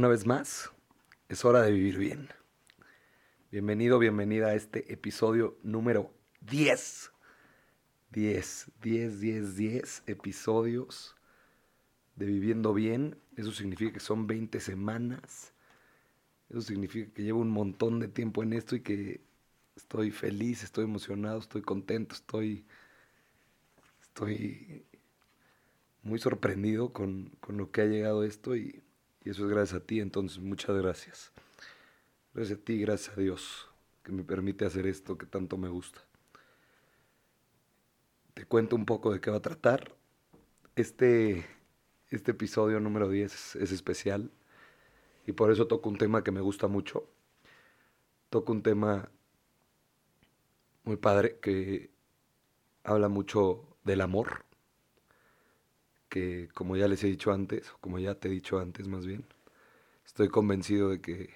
Una vez más, es hora de vivir bien. Bienvenido, bienvenida a este episodio número 10. 10, 10, 10, 10 episodios de Viviendo Bien. Eso significa que son 20 semanas. Eso significa que llevo un montón de tiempo en esto y que estoy feliz, estoy emocionado, estoy contento, estoy, estoy muy sorprendido con, con lo que ha llegado esto y, y eso es gracias a ti, entonces muchas gracias. Gracias a ti, gracias a Dios que me permite hacer esto que tanto me gusta. Te cuento un poco de qué va a tratar. Este, este episodio número 10 es especial y por eso toco un tema que me gusta mucho. Toco un tema muy padre que habla mucho del amor que como ya les he dicho antes, o como ya te he dicho antes más bien, estoy convencido de que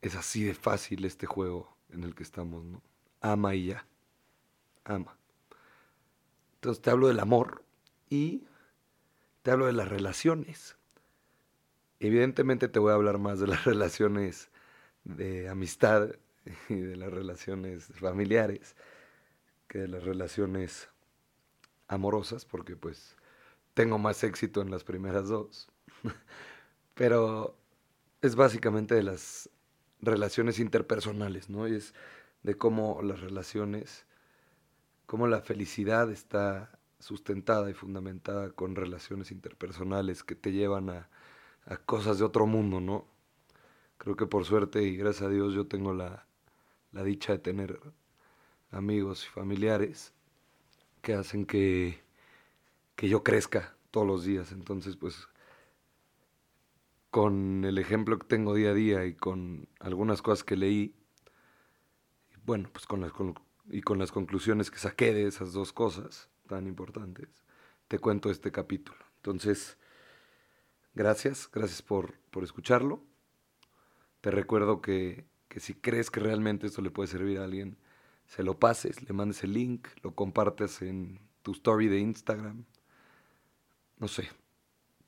es así de fácil este juego en el que estamos, ¿no? Ama y ya. Ama. Entonces te hablo del amor y te hablo de las relaciones. Evidentemente te voy a hablar más de las relaciones de amistad y de las relaciones familiares que de las relaciones amorosas, porque pues tengo más éxito en las primeras dos. Pero es básicamente de las relaciones interpersonales, ¿no? Y es de cómo las relaciones, cómo la felicidad está sustentada y fundamentada con relaciones interpersonales que te llevan a, cosas de otro mundo, ¿no? Creo que por suerte y gracias a Dios yo tengo la, la dicha de tener amigos y familiares que hacen que, que yo crezca todos los días. Entonces, pues, con el ejemplo que tengo día a día y con algunas cosas que leí, bueno, pues con las, y con las conclusiones que saqué de esas dos cosas tan importantes, te cuento este capítulo. Entonces, gracias, gracias por, por escucharlo. Te recuerdo que, que si crees que realmente esto le puede servir a alguien, se lo pases, le mandes el link, lo compartes en tu story de Instagram. No sé,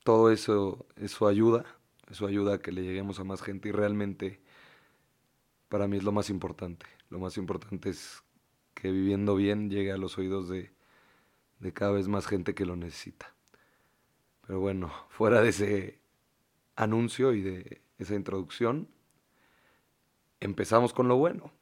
todo eso, eso ayuda, eso ayuda a que le lleguemos a más gente y realmente para mí es lo más importante. Lo más importante es que viviendo bien llegue a los oídos de, de cada vez más gente que lo necesita. Pero bueno, fuera de ese anuncio y de esa introducción, empezamos con lo bueno.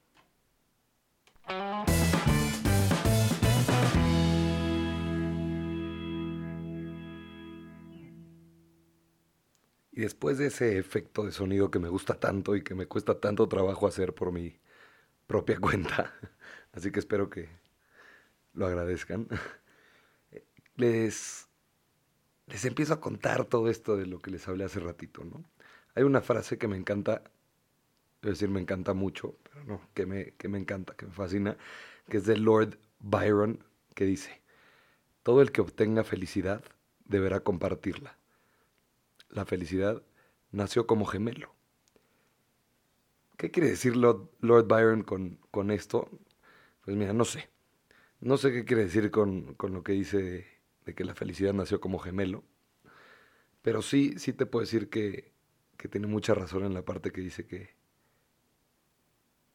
Después de ese efecto de sonido que me gusta tanto y que me cuesta tanto trabajo hacer por mi propia cuenta, así que espero que lo agradezcan, les, les empiezo a contar todo esto de lo que les hablé hace ratito, ¿no? Hay una frase que me encanta, es decir, me encanta mucho, pero no, que me, que me encanta, que me fascina, que es de Lord Byron, que dice, todo el que obtenga felicidad deberá compartirla la felicidad nació como gemelo. ¿Qué quiere decir Lord, Byron con, con, esto? Pues mira, no sé. No sé qué quiere decir con, lo que dice de, que la felicidad nació como gemelo. Pero sí, sí te puedo decir que, que tiene mucha razón en la parte que dice que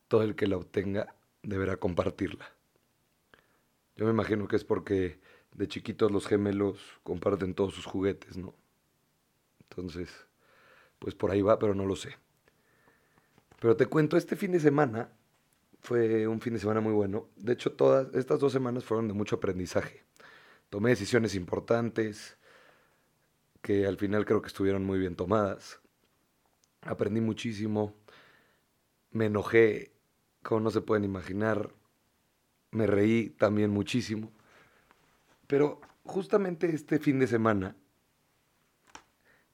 todo el que la obtenga deberá compartirla. Yo me imagino que es porque de chiquitos los gemelos comparten todos sus juguetes, ¿no? Entonces, pues por ahí va, pero no lo sé. Pero te cuento, este fin de semana fue un fin de semana muy bueno. De hecho, todas estas dos semanas fueron de mucho aprendizaje. Tomé decisiones importantes que al final creo que estuvieron muy bien tomadas. Aprendí muchísimo. Me enojé, como no se pueden imaginar. Me reí también muchísimo. Pero justamente este fin de semana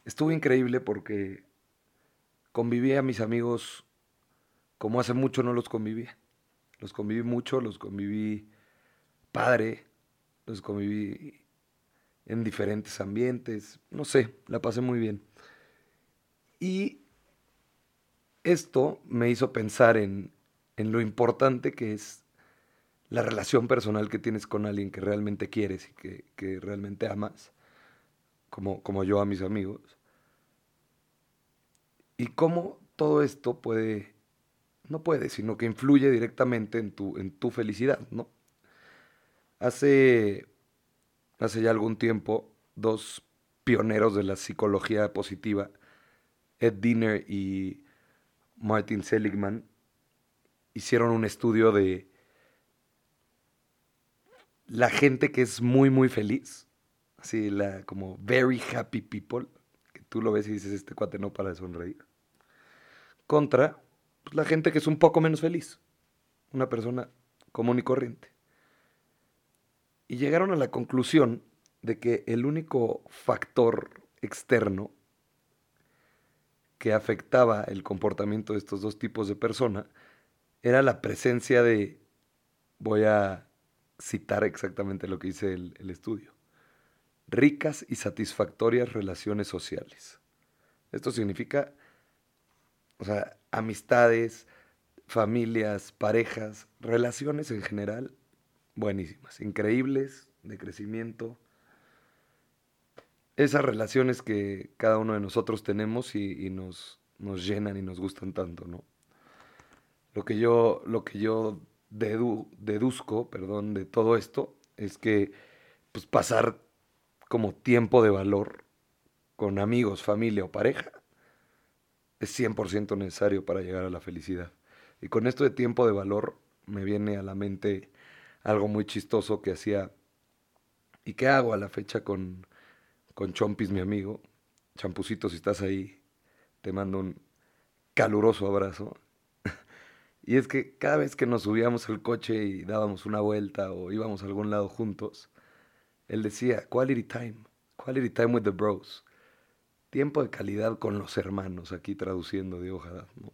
estuvo increíble porque conviví a mis amigos como hace mucho no los convivía. Los conviví mucho, los conviví padre, los conviví en diferentes ambientes, no sé, la pasé muy bien. Y esto me hizo pensar en, en, lo importante que es la relación personal que tienes con alguien que realmente quieres y que, que realmente amas como, como yo a mis amigos, y cómo todo esto puede, no puede, sino que influye directamente en tu, en tu felicidad, ¿no? Hace, hace ya algún tiempo, dos pioneros de la psicología positiva, Ed Diner y Martin Seligman, hicieron un estudio de la gente que es muy, muy feliz, así, la como very happy people, que tú lo ves y dices, este cuate no para sonreír, contra pues, la gente que es un poco menos feliz, una persona común y corriente. Y llegaron a la conclusión de que el único factor externo que afectaba el comportamiento de estos dos tipos de persona era la presencia de, voy a citar exactamente lo que dice el estudio, ricas y satisfactorias relaciones sociales. Esto significa, o sea, amistades, familias, parejas, relaciones en general, buenísimas, increíbles, de crecimiento. Esas relaciones que cada uno de nosotros tenemos y, nos, nos llenan y nos gustan tanto, ¿no? Lo que yo, lo que yo deduzco, perdón, de todo esto es que pues, pasar como tiempo de valor con amigos, familia o pareja es 100% necesario para llegar a la felicidad. Y con esto de tiempo de valor me viene a la mente algo muy chistoso que hacía y que hago a la fecha con, con Chompis, mi amigo. Champucito, si estás ahí, te mando un caluroso abrazo. y es que cada vez que nos subíamos al coche y dábamos una vuelta o íbamos a algún lado juntos, él decía, quality time, quality time with the bros. Tiempo de calidad con los hermanos, aquí traduciendo de Haddad, ¿no?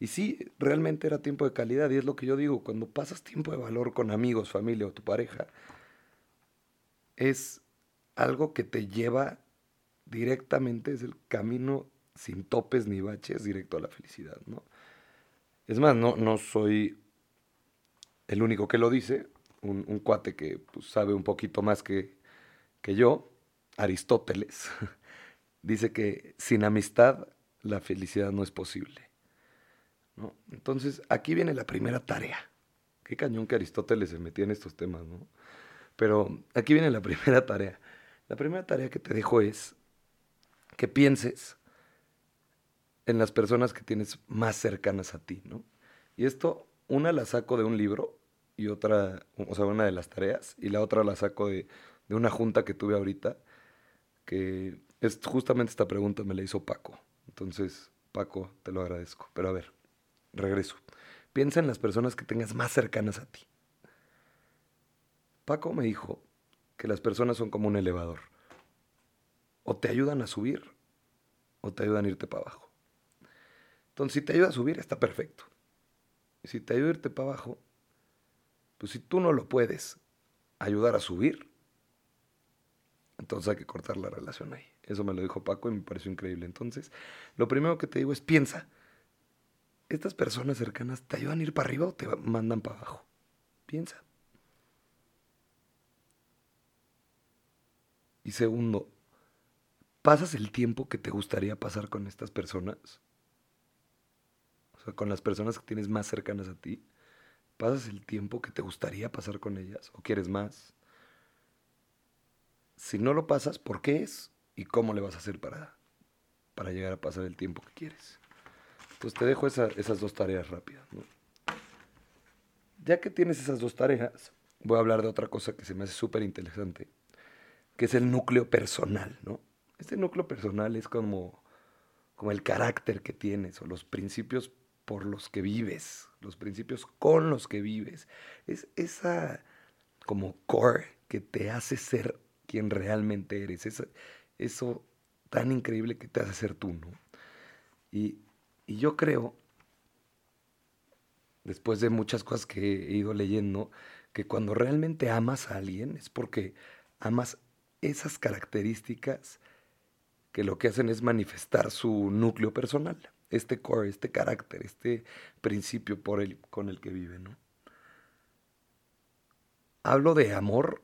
Y sí, realmente era tiempo de calidad, y es lo que yo digo, cuando pasas tiempo de valor con amigos, familia o tu pareja, es algo que te lleva directamente, es el camino sin topes ni baches directo a la felicidad, ¿no? Es más, no, no soy el único que lo dice, un, cuate que pues, sabe un poquito más que, que yo, Aristóteles, dice que sin amistad la felicidad no es posible. ¿no? Entonces, aquí viene la primera tarea. Qué cañón que Aristóteles se metía en estos temas, ¿no? Pero aquí viene la primera tarea. La primera tarea que te dejo es que pienses en las personas que tienes más cercanas a ti, ¿no? Y esto, una la saco de un libro y otra, o sea, una de las tareas, y la otra la saco de, de una junta que tuve ahorita, que es justamente esta pregunta me la hizo Paco. Entonces, Paco, te lo agradezco. Pero a ver, regreso. Piensa en las personas que tengas más cercanas a ti. Paco me dijo que las personas son como un elevador. O te ayudan a subir o te ayudan a irte para abajo. Entonces, si te ayuda a subir, está perfecto. Y si te ayuda a irte para abajo, pues si tú no lo puedes ayudar a subir, entonces hay que cortar la relación ahí. Eso me lo dijo Paco y me pareció increíble. Entonces, lo primero que te digo es piensa, ¿estas personas cercanas te ayudan a ir para arriba o te mandan para abajo? Piensa. Y segundo, ¿pasas el tiempo que te gustaría pasar con estas personas? O sea, con las personas que tienes más cercanas a ti. ¿Pasas el tiempo que te gustaría pasar con ellas? ¿O quieres más? Si no lo pasas, ¿por qué es? ¿Y cómo le vas a hacer para, para llegar a pasar el tiempo que quieres? Pues te dejo esas dos tareas rápidas. Ya que tienes esas dos tareas, voy a hablar de otra cosa que se me hace súper interesante, que es el núcleo personal, ¿no? Este núcleo personal es como, como el carácter que tienes o los principios por los que vives, los principios con los que vives. Es esa como core que te hace ser quien realmente eres. Eso, eso tan increíble que te hace ser tú, ¿no? Y, y yo creo, después de muchas cosas que he ido leyendo, que cuando realmente amas a alguien es porque amas esas características que lo que hacen es manifestar su núcleo personal este core, este carácter, este principio por el, con el que vive, ¿no? Hablo de amor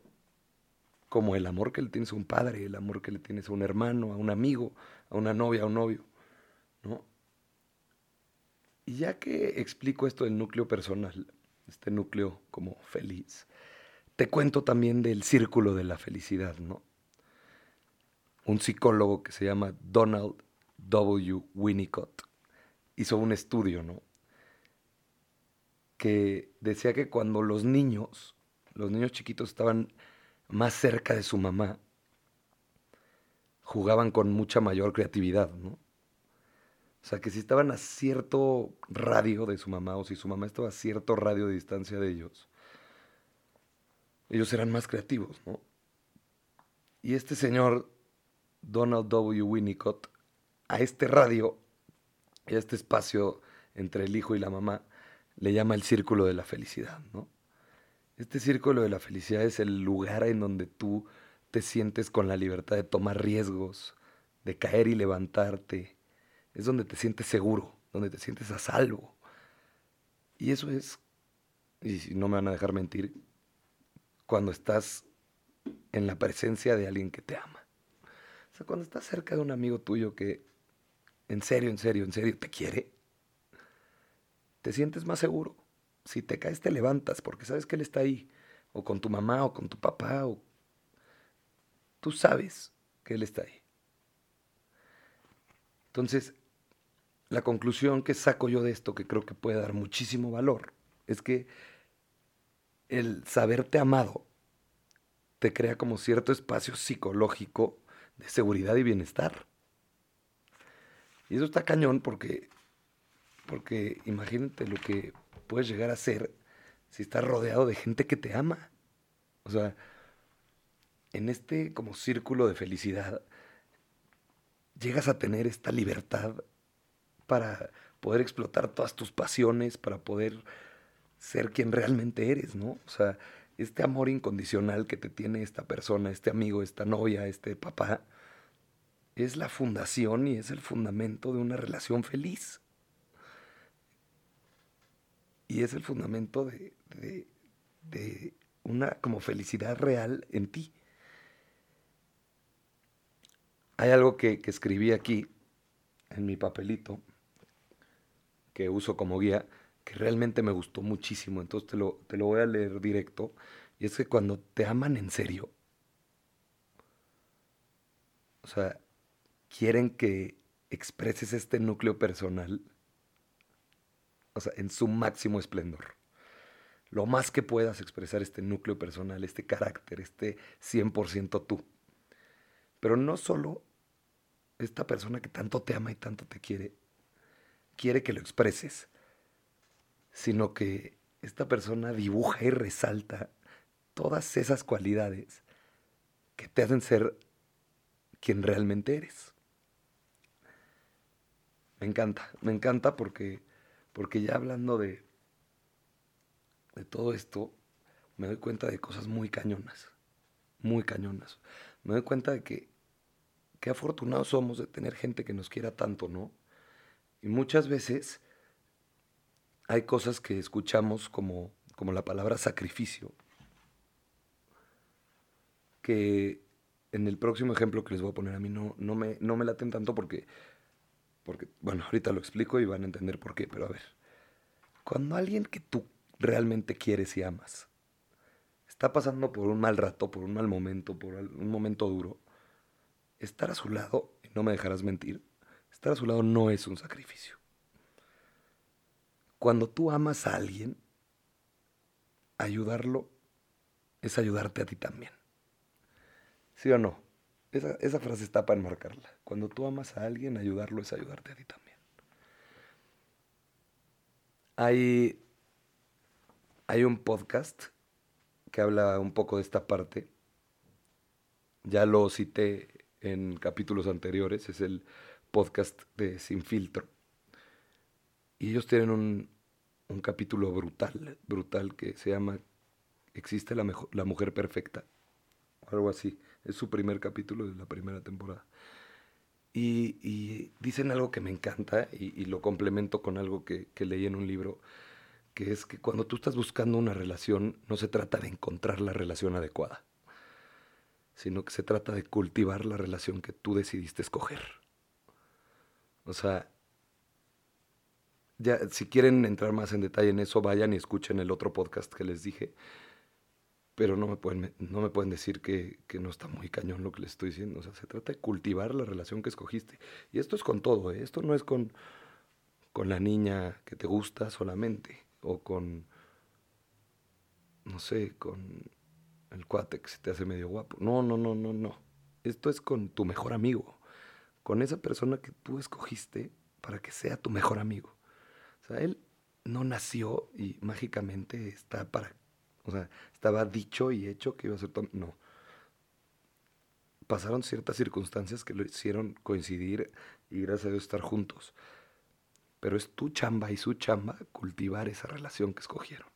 como el amor que le tienes a un padre, el amor que le tienes a un hermano, a un amigo, a una novia, a un novio, ¿no? Y ya que explico esto del núcleo personal, este núcleo como feliz, te cuento también del círculo de la felicidad, ¿no? Un psicólogo que se llama Donald W. Winnicott hizo un estudio, ¿no? Que decía que cuando los niños, los niños chiquitos estaban más cerca de su mamá, jugaban con mucha mayor creatividad, ¿no? O sea, que si estaban a cierto radio de su mamá o si su mamá estaba a cierto radio de distancia de ellos, ellos eran más creativos, ¿no? Y este señor, Donald W. Winnicott, a este radio, este espacio entre el hijo y la mamá, le llama el círculo de la felicidad, ¿no? Este círculo de la felicidad es el lugar en donde tú te sientes con la libertad de tomar riesgos, de caer y levantarte, es donde te sientes seguro, donde te sientes a salvo. Y eso es, y no me van a dejar mentir, cuando estás en la presencia de alguien que te ama. O sea, cuando estás cerca de un amigo tuyo que en serio, en serio, en serio te quiere, te sientes más seguro. Si te caes, te levantas porque sabes que él está ahí. O con tu mamá, o con tu papá, o... Tú sabes que él está ahí. Entonces, la conclusión que saco yo de esto, que creo que puede dar muchísimo valor, es que el saberte amado te crea como cierto espacio psicológico de seguridad y bienestar. Y eso está cañón porque, porque imagínate lo que puedes llegar a ser si estás rodeado de gente que te ama. O sea, en este como círculo de felicidad, llegas a tener esta libertad para poder explotar todas tus pasiones, para poder ser quien realmente eres, ¿no? O sea, este amor incondicional que te tiene esta persona, este amigo, esta novia, este papá, es la fundación y es el fundamento de una relación feliz. Y es el fundamento de, una como felicidad real en ti. Hay algo que, que escribí aquí en mi papelito que uso como guía, que realmente me gustó muchísimo, entonces te lo, te lo voy a leer directo, y es que cuando te aman en serio, o sea, quieren que expreses este núcleo personal, o sea, en su máximo esplendor. Lo más que puedas expresar este núcleo personal, este carácter, este 100% tú. Pero no solo esta persona que tanto te ama y tanto te quiere, quiere que lo expreses, sino que esta persona dibuja y resalta todas esas cualidades que te hacen ser quien realmente eres. Me encanta, me encanta porque, porque ya hablando de, de todo esto, me doy cuenta de cosas muy cañonas, muy cañonas. Me doy cuenta de que qué afortunados somos de tener gente que nos quiera tanto, ¿no? Y muchas veces hay cosas que escuchamos como, como la palabra sacrificio, que en el próximo ejemplo que les voy a poner a mí no, no, me, no me laten tanto porque, porque, bueno, ahorita lo explico y van a entender por qué, pero a ver, cuando alguien que tú realmente quieres y amas está pasando por un mal rato, por un mal momento, por un momento duro, estar a su lado, y no me dejarás mentir, Estar a su lado no es un sacrificio. Cuando tú amas a alguien, ayudarlo es ayudarte a ti también. ¿Sí o no? Esa, esa, frase está para enmarcarla. Cuando tú amas a alguien, ayudarlo es ayudarte a ti también. Hay, hay un podcast que habla un poco de esta parte. Ya lo cité en capítulos anteriores. Es el podcast de Sin Filtro. Y ellos tienen un, un capítulo brutal, brutal, que se llama ¿Existe la, la mujer perfecta? Algo así. Es su primer capítulo de la primera temporada. Y, dicen algo que me encanta y, y lo complemento con algo que, que, leí en un libro, que es que cuando tú estás buscando una relación, no se trata de encontrar la relación adecuada, sino que se trata de cultivar la relación que tú decidiste escoger. O sea, ya, si quieren entrar más en detalle en eso, vayan y escuchen el otro podcast que les dije. Pero no me pueden, no me pueden decir que, que no está muy cañón lo que les estoy diciendo. O sea, se trata de cultivar la relación que escogiste. Y esto es con todo, ¿eh? Esto no es con, con la niña que te gusta solamente. O con, no sé, con el cuate que se te hace medio guapo. No, no, no, no, no. Esto es con tu mejor amigo. Con esa persona que tú escogiste para que sea tu mejor amigo. O sea, él no nació y mágicamente está para, o sea, estaba dicho y hecho que iba a ser tu No. Pasaron ciertas circunstancias que lo hicieron coincidir y gracias a Dios estar juntos. Pero es tu chamba y su chamba cultivar esa relación que escogieron.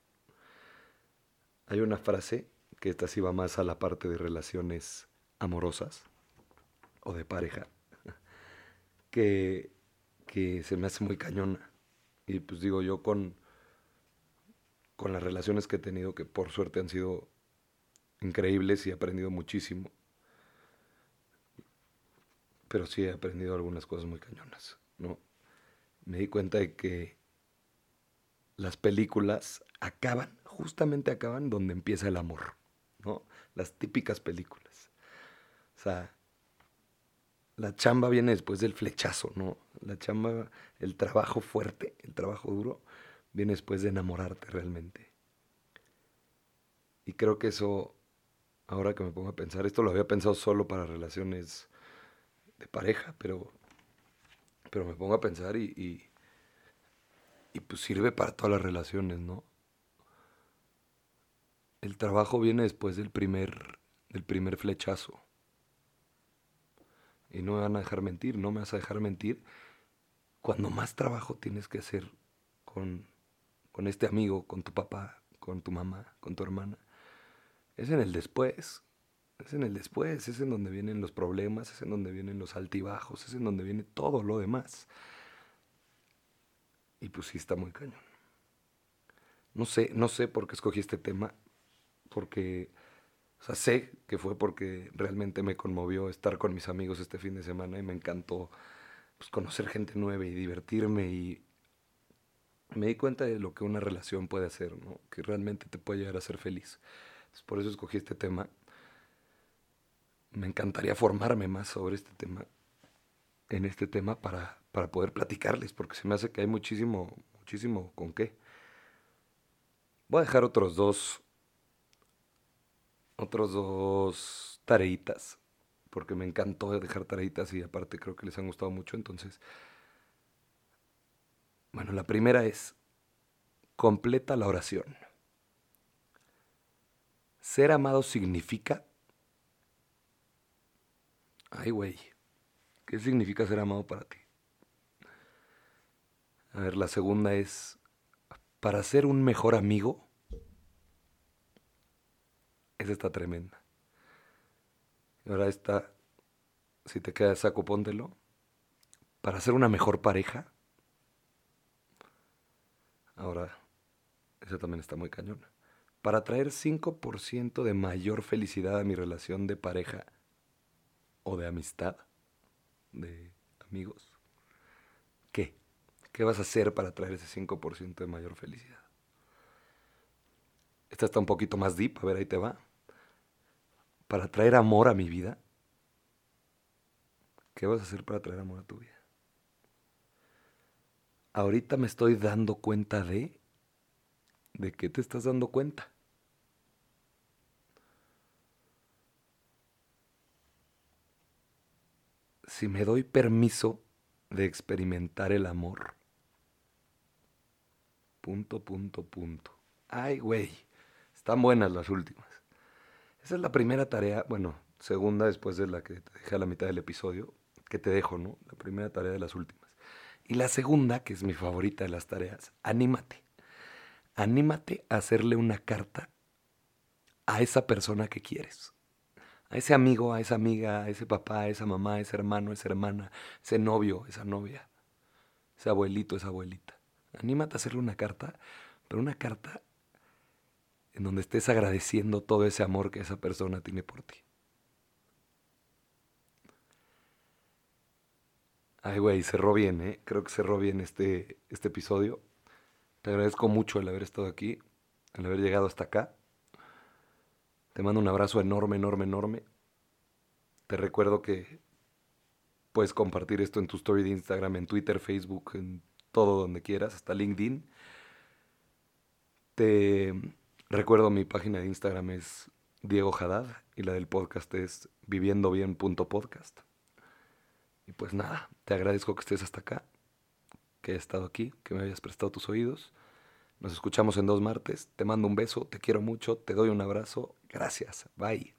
Hay una frase que esta sí va más a la parte de relaciones amorosas o de pareja, que, que se me hace muy cañona. Y pues digo, yo con, con las relaciones que he tenido, que por suerte han sido increíbles y he aprendido muchísimo, pero sí he aprendido algunas cosas muy cañonas, ¿no? Me di cuenta de que las películas acaban, justamente acaban donde empieza el amor, ¿no? Las típicas películas. O sea, la chamba viene después del flechazo, ¿no? La chamba, el trabajo fuerte, el trabajo duro, viene después de enamorarte realmente. Y creo que eso, ahora que me pongo a pensar, esto lo había pensado solo para relaciones de pareja, pero, pero me pongo a pensar y, y, y pues sirve para todas las relaciones, ¿no? El trabajo viene después del primer, del primer flechazo y no me van a dejar mentir, no me vas a dejar mentir, cuando más trabajo tienes que hacer con, con este amigo, con tu papá, con tu mamá, con tu hermana, es en el después. Es en el después, es en donde vienen los problemas, es en donde vienen los altibajos, es en donde viene todo lo demás. Y pues sí está muy cañón. No sé, no sé por qué escogí este tema, porque o sea, sé que fue porque realmente me conmovió estar con mis amigos este fin de semana y me encantó pues, conocer gente nueva y divertirme y me di cuenta de lo que una relación puede hacer, ¿no? que realmente te puede llegar a ser feliz. por eso escogí este tema. Me encantaría formarme más sobre este tema, en este tema, para, para poder platicarles, porque se me hace que hay muchísimo, muchísimo con qué. Voy a dejar otros dos otros dos tareitas, porque me encantó dejar tareitas y aparte creo que les han gustado mucho. Entonces, bueno, la primera es, completa la oración. Ser amado significa... Ay, güey, ¿qué significa ser amado para ti? A ver, la segunda es, para ser un mejor amigo, esa está tremenda. Ahora está, si te queda saco, póntelo. Para ser una mejor pareja. Ahora, esa también está muy cañona. Para traer 5% de mayor felicidad a mi relación de pareja o de amistad, de amigos. ¿Qué? ¿Qué vas a hacer para traer ese 5% de mayor felicidad? Esta está un poquito más deep, a ver, ahí te va para traer amor a mi vida, ¿qué vas a hacer para traer amor a tu vida? Ahorita me estoy dando cuenta de... ¿De qué te estás dando cuenta? Si me doy permiso de experimentar el amor. Punto, punto, punto. Ay, güey. Están buenas las últimas. Esa es la primera tarea, bueno, segunda después de la que te dejé a la mitad del episodio, que te dejo, ¿no? La primera tarea de las últimas. Y la segunda, que es mi favorita de las tareas, anímate. Anímate a hacerle una carta a esa persona que quieres. A ese amigo, a esa amiga, a ese papá, a esa mamá, a ese hermano, a esa hermana, ese novio, esa novia, ese abuelito, esa abuelita. Anímate a hacerle una carta, pero una carta en donde estés agradeciendo todo ese amor que esa persona tiene por ti. Ay, güey, cerró bien, ¿eh? Creo que cerró bien este, este episodio. Te agradezco mucho el haber estado aquí, el haber llegado hasta acá. Te mando un abrazo enorme, enorme, enorme. Te recuerdo que puedes compartir esto en tu story de Instagram, en Twitter, Facebook, en todo donde quieras, hasta LinkedIn. Te recuerdo mi página de Instagram es Diego Haddad y la del podcast es viviendobien.podcast. Y pues nada, te agradezco que estés hasta acá, que hayas estado aquí, que me hayas prestado tus oídos. Nos escuchamos en dos martes. Te mando un beso, te quiero mucho, te doy un abrazo. Gracias. Bye.